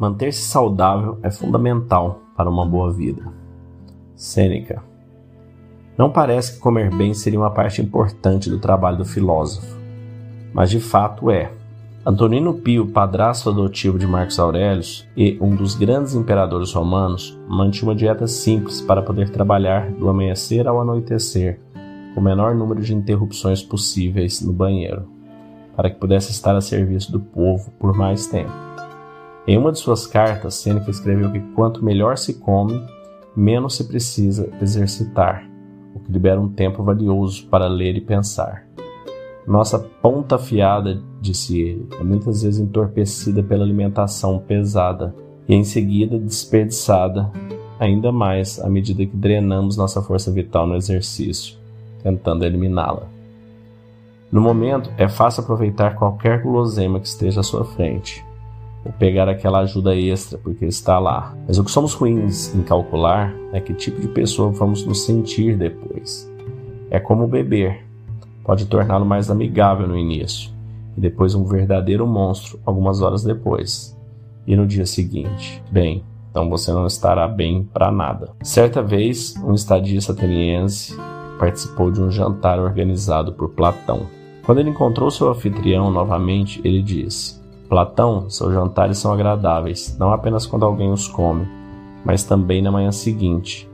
manter-se saudável é fundamental para uma boa vida. Sêneca. Não parece que comer bem seria uma parte importante do trabalho do filósofo, mas de fato é. Antonino Pio, padrasto adotivo de Marcos Aurélio e um dos grandes imperadores romanos, mantinha uma dieta simples para poder trabalhar do amanhecer ao anoitecer, com o menor número de interrupções possíveis no banheiro, para que pudesse estar a serviço do povo por mais tempo. Em uma de suas cartas, Sêneca escreveu que quanto melhor se come, menos se precisa exercitar, o que libera um tempo valioso para ler e pensar. Nossa ponta afiada, disse ele, é muitas vezes entorpecida pela alimentação pesada e em seguida desperdiçada ainda mais à medida que drenamos nossa força vital no exercício, tentando eliminá-la. No momento, é fácil aproveitar qualquer guloseima que esteja à sua frente, ou pegar aquela ajuda extra porque está lá. Mas o que somos ruins em calcular é que tipo de pessoa vamos nos sentir depois. É como beber pode torná-lo mais amigável no início, e depois um verdadeiro monstro algumas horas depois. E no dia seguinte, bem, então você não estará bem para nada. Certa vez, um estadista ateniense participou de um jantar organizado por Platão. Quando ele encontrou seu anfitrião novamente, ele disse: Platão, seus jantares são agradáveis, não apenas quando alguém os come, mas também na manhã seguinte.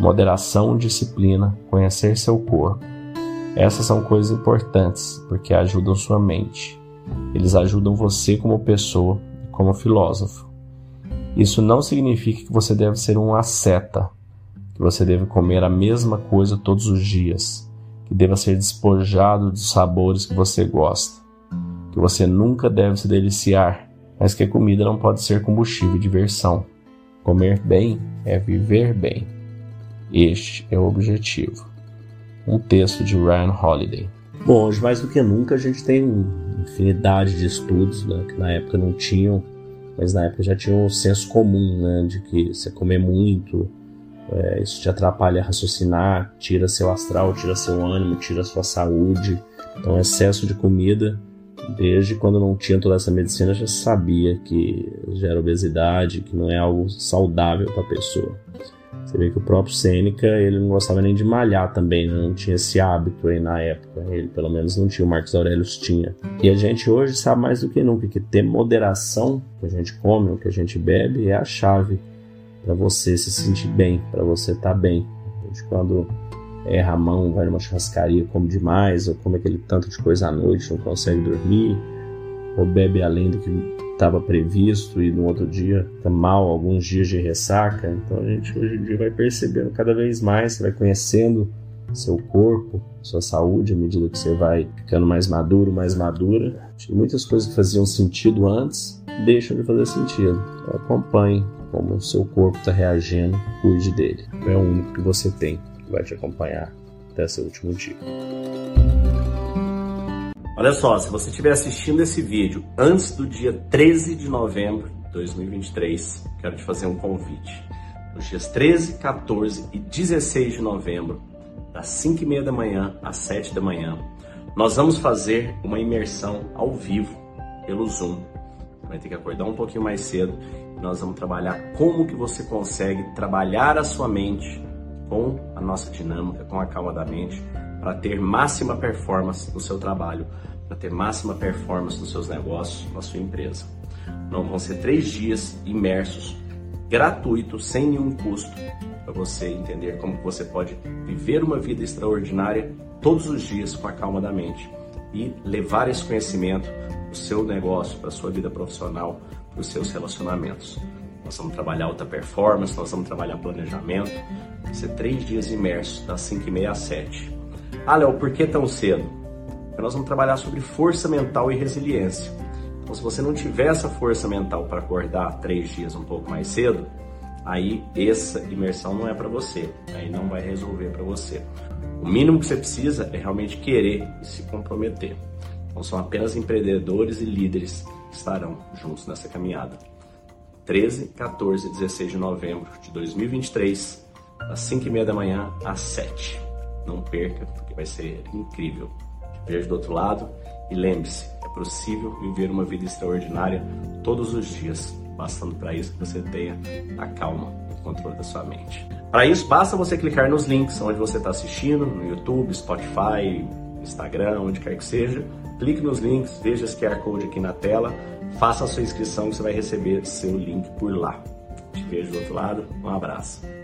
Moderação, disciplina, conhecer seu corpo essas são coisas importantes porque ajudam sua mente. Eles ajudam você como pessoa e como filósofo. Isso não significa que você deve ser um asceta, que você deve comer a mesma coisa todos os dias, que deva ser despojado dos sabores que você gosta, que você nunca deve se deliciar, mas que a comida não pode ser combustível e diversão. Comer bem é viver bem. Este é o objetivo um texto de Ryan Holiday. Bom, hoje mais do que nunca a gente tem infinidade de estudos né, que na época não tinham, mas na época já tinham um senso comum né, de que você comer muito, é, isso te atrapalha a raciocinar, tira seu astral, tira seu ânimo, tira sua saúde. Então, excesso de comida, desde quando não tinha toda essa medicina, já sabia que gera obesidade, que não é algo saudável para a pessoa. Você vê que o próprio Sêneca, ele não gostava nem de malhar também, né? não tinha esse hábito aí na época. Ele pelo menos não tinha, o Marcos Aurelius tinha. E a gente hoje sabe mais do que nunca que ter moderação, que a gente come, o que a gente bebe, é a chave para você se sentir bem, para você estar tá bem. A gente, quando erra a mão, vai numa churrascaria, come demais, ou come aquele tanto de coisa à noite, não consegue dormir, ou bebe além do que estava previsto e no outro dia está mal, alguns dias de ressaca. Então a gente hoje em dia vai percebendo cada vez mais, vai conhecendo seu corpo, sua saúde à medida que você vai ficando mais maduro, mais madura. Muitas coisas que faziam sentido antes deixam de fazer sentido. Então acompanhe como o seu corpo está reagindo, cuide dele. É o único que você tem que vai te acompanhar até seu último dia. Olha só, se você estiver assistindo esse vídeo antes do dia 13 de novembro de 2023, quero te fazer um convite. Nos dias 13, 14 e 16 de novembro, das 5 e meia da manhã às 7 da manhã, nós vamos fazer uma imersão ao vivo pelo Zoom. Vai ter que acordar um pouquinho mais cedo nós vamos trabalhar como que você consegue trabalhar a sua mente com a nossa dinâmica, com a calma da mente, para ter máxima performance no seu trabalho, para ter máxima performance nos seus negócios, na sua empresa. Não vão ser três dias imersos, gratuitos, sem nenhum custo, para você entender como você pode viver uma vida extraordinária todos os dias com a calma da mente e levar esse conhecimento para o seu negócio, para a sua vida profissional, para os seus relacionamentos. Nós vamos trabalhar alta performance, nós vamos trabalhar planejamento. Ser três dias imersos, das 5 e meia às 7. Ah, Léo, por que tão cedo? Porque nós vamos trabalhar sobre força mental e resiliência. Então, se você não tiver essa força mental para acordar três dias um pouco mais cedo, aí essa imersão não é para você, aí não vai resolver para você. O mínimo que você precisa é realmente querer e se comprometer. Então são apenas empreendedores e líderes que estarão juntos nessa caminhada. 13, 14 e 16 de novembro de 2023, das 5 e meia da manhã às 7. Não perca, porque vai ser incrível. Te vejo do outro lado e lembre-se, é possível viver uma vida extraordinária todos os dias, bastando para isso que você tenha a calma e controle da sua mente. Para isso, basta você clicar nos links onde você está assistindo, no YouTube, Spotify, Instagram, onde quer que seja. Clique nos links, veja esse QR Code aqui na tela, faça a sua inscrição que você vai receber seu link por lá. Te vejo do outro lado, um abraço.